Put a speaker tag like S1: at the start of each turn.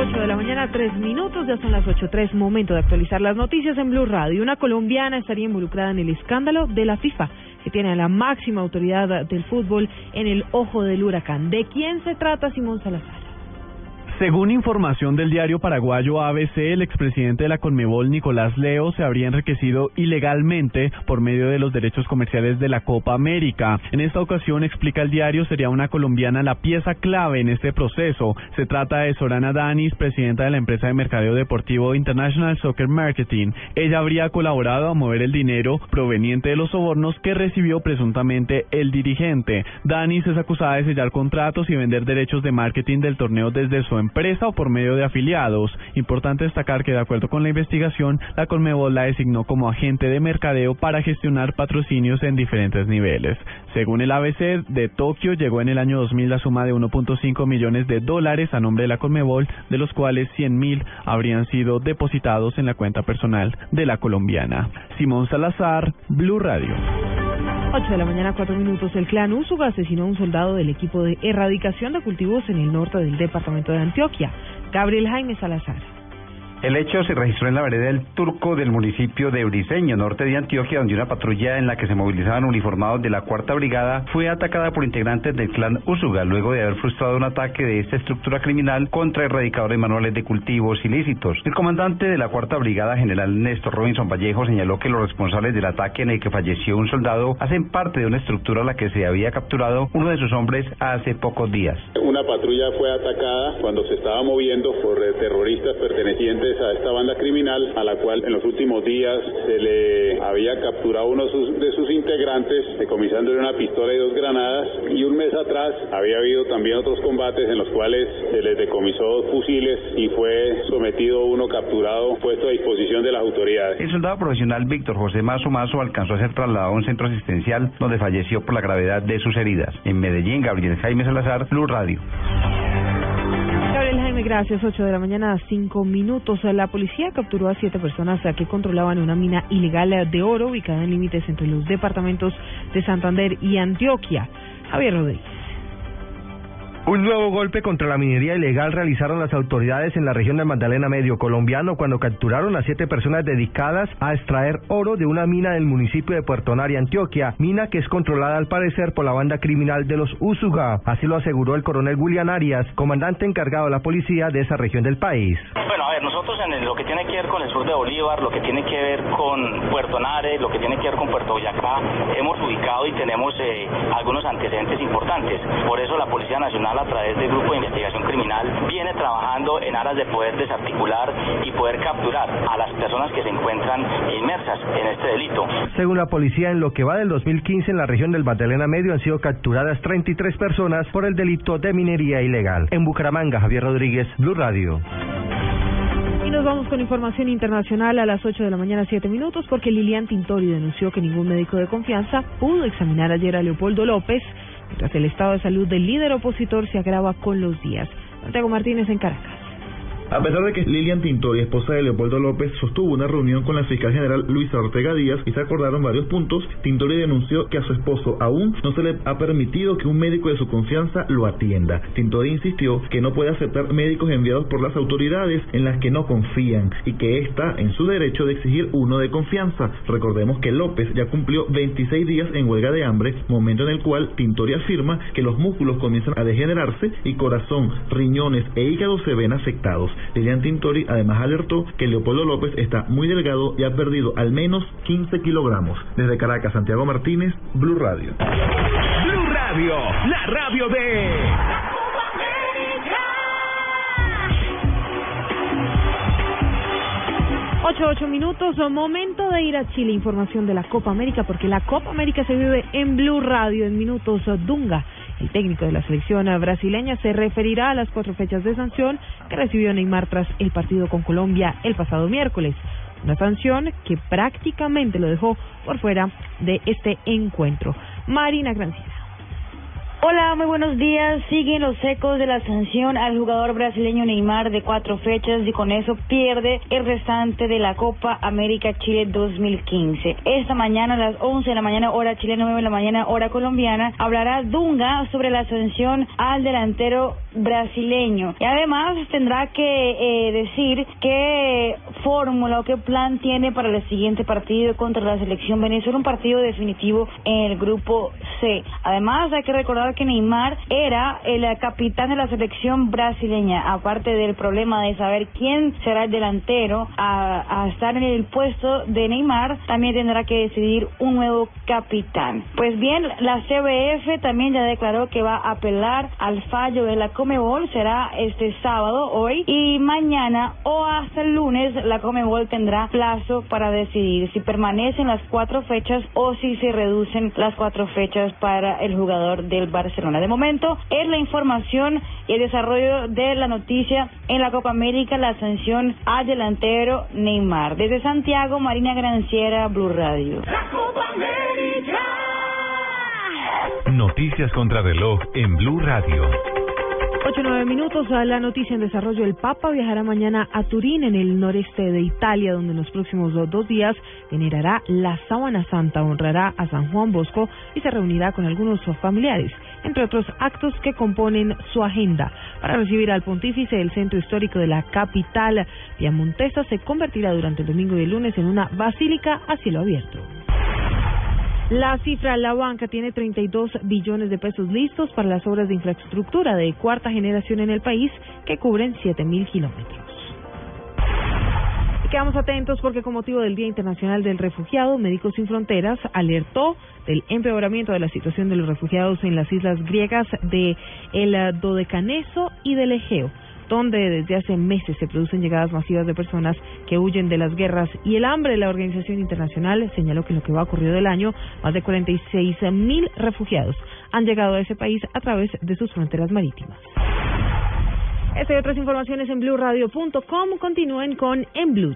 S1: 8 de la mañana, 3 minutos, ya son las 8.3, momento de actualizar las noticias en Blue Radio. Una colombiana estaría involucrada en el escándalo de la FIFA, que tiene a la máxima autoridad del fútbol en el ojo del huracán. ¿De quién se trata Simón Salazar?
S2: Según información del diario paraguayo ABC, el expresidente de la Conmebol, Nicolás Leo, se habría enriquecido ilegalmente por medio de los derechos comerciales de la Copa América. En esta ocasión, explica el diario, sería una colombiana la pieza clave en este proceso. Se trata de Sorana Danis, presidenta de la empresa de mercadeo deportivo International Soccer Marketing. Ella habría colaborado a mover el dinero proveniente de los sobornos que recibió presuntamente el dirigente. Danis es acusada de sellar contratos y vender derechos de marketing del torneo desde su empresa empresa o por medio de afiliados. Importante destacar que de acuerdo con la investigación, la Conmebol la designó como agente de mercadeo para gestionar patrocinios en diferentes niveles. Según el ABC de Tokio, llegó en el año 2000 la suma de 1.5 millones de dólares a nombre de la Conmebol, de los cuales 100 mil habrían sido depositados en la cuenta personal de la colombiana. Simón Salazar, Blue Radio.
S1: 8 de la mañana, 4 minutos. El clan Úsuga asesinó a un soldado del equipo de erradicación de cultivos en el norte del departamento de Antioquia. Gabriel Jaime Salazar.
S3: El hecho se registró en la vereda del Turco del municipio de Briseño, norte de Antioquia, donde una patrulla en la que se movilizaban uniformados de la Cuarta Brigada fue atacada por integrantes del clan Usuga, luego de haber frustrado un ataque de esta estructura criminal contra erradicadores manuales de cultivos ilícitos. El comandante de la Cuarta Brigada, general Néstor Robinson Vallejo, señaló que los responsables del ataque en el que falleció un soldado hacen parte de una estructura a la que se había capturado uno de sus hombres hace pocos días.
S4: Una patrulla fue atacada cuando se estaba moviendo por pertenecientes a esta banda criminal, a la cual en los últimos días se le había capturado uno de sus integrantes, decomisándole una pistola y dos granadas, y un mes atrás había habido también otros combates en los cuales se les decomisó dos fusiles y fue sometido uno capturado, puesto a disposición de las autoridades.
S3: El soldado profesional Víctor José Mazo Mazo alcanzó a ser trasladado a un centro asistencial donde falleció por la gravedad de sus heridas. En Medellín, Gabriel Jaime Salazar, Blue Radio.
S1: Jaime, gracias. 8 de la mañana, 5 minutos. La policía capturó a siete personas que controlaban una mina ilegal de oro ubicada en límites entre los departamentos de Santander y Antioquia. Javier Rodríguez.
S5: Un nuevo golpe contra la minería ilegal realizaron las autoridades en la región de Magdalena Medio colombiano cuando capturaron a siete personas dedicadas a extraer oro de una mina del municipio de Puerto Nari, Antioquia, mina que es controlada al parecer por la banda criminal de los Usuga. Así lo aseguró el coronel William Arias, comandante encargado de la policía de esa región del país.
S6: Bueno, a ver, nosotros en lo que tiene que ver con el sur de Bolívar, lo que tiene que ver con Puerto Nare, lo que tiene que ver con Puerto Boyacá, hemos ubicado y tenemos eh, algunos antecedentes importantes. Por eso la Policía Nacional a través del Grupo de Investigación Criminal viene trabajando en aras de poder desarticular y poder capturar a las personas que se encuentran inmersas en este delito.
S5: Según la policía, en lo que va del 2015 en la región del Magdalena Medio han sido capturadas 33 personas por el delito de minería ilegal. En Bucaramanga, Javier Rodríguez, Blue Radio.
S1: Y nos vamos con información internacional a las 8 de la mañana, 7 minutos, porque Lilian Tintori denunció que ningún médico de confianza pudo examinar ayer a Leopoldo López mientras el estado de salud del líder opositor se agrava con los días. Santiago Martínez en Caracas.
S7: A pesar de que Lilian Tintori, esposa de Leopoldo López, sostuvo una reunión con la fiscal general Luisa Ortega Díaz y se acordaron varios puntos, Tintori denunció que a su esposo aún no se le ha permitido que un médico de su confianza lo atienda. Tintori insistió que no puede aceptar médicos enviados por las autoridades en las que no confían y que está en su derecho de exigir uno de confianza. Recordemos que López ya cumplió 26 días en huelga de hambre, momento en el cual Tintori afirma que los músculos comienzan a degenerarse y corazón, riñones e hígado se ven afectados. Lilian Tintori además alertó que Leopoldo López está muy delgado y ha perdido al menos 15 kilogramos. Desde Caracas, Santiago Martínez, Blue Radio.
S8: Blue Radio, la radio de...
S1: Ocho, ocho minutos, momento de ir a Chile, información de la Copa América, porque la Copa América se vive en Blue Radio en minutos Dunga el técnico de la selección brasileña se referirá a las cuatro fechas de sanción que recibió Neymar tras el partido con Colombia el pasado miércoles. Una sanción que prácticamente lo dejó por fuera de este encuentro. Marina Grancina.
S9: Hola, muy buenos días. Siguen los ecos de la sanción al jugador brasileño Neymar de cuatro fechas y con eso pierde el restante de la Copa América Chile 2015. Esta mañana a las 11 de la mañana hora chilena, 9 de la mañana hora colombiana, hablará Dunga sobre la sanción al delantero brasileño. Y además tendrá que eh, decir qué fórmula o qué plan tiene para el siguiente partido contra la selección Venezuela, un partido definitivo en el grupo C. Además hay que recordar que Neymar era el capitán de la selección brasileña, aparte del problema de saber quién será el delantero a, estar en el puesto de Neymar, también tendrá que decidir un nuevo capitán. Pues bien, la CBF también ya declaró que va a apelar al fallo de la Comebol, será este sábado, hoy, y mañana o hasta el lunes la Comebol tendrá plazo para decidir si permanecen las cuatro fechas o si se reducen las cuatro fechas para el jugador del Barcelona. De momento, es la información y el desarrollo de la noticia en la Copa América, la sanción al delantero Neymar. Desde Santiago, Marina Granciera, Blue Radio.
S8: Noticias contra reloj en Blue Radio.
S1: Ocho nueve minutos a la noticia en desarrollo. El Papa viajará mañana a Turín, en el noreste de Italia, donde en los próximos dos días venerará la Sábana Santa, honrará a San Juan Bosco y se reunirá con algunos familiares, entre otros actos que componen su agenda. Para recibir al pontífice, el centro histórico de la capital piamontesa se convertirá durante el domingo y el lunes en una basílica a cielo abierto. La cifra, la banca tiene 32 billones de pesos listos para las obras de infraestructura de cuarta generación en el país que cubren 7.000 kilómetros. Quedamos atentos porque con motivo del Día Internacional del Refugiado, Médicos Sin Fronteras alertó del empeoramiento de la situación de los refugiados en las islas griegas de el Dodecaneso y del Egeo donde desde hace meses se producen llegadas masivas de personas que huyen de las guerras y el hambre. La Organización Internacional señaló que en lo que va ocurrido del año, más de 46 mil refugiados han llegado a ese país a través de sus fronteras marítimas. Esta y otras informaciones en blueradio.com. Continúen con En Blue.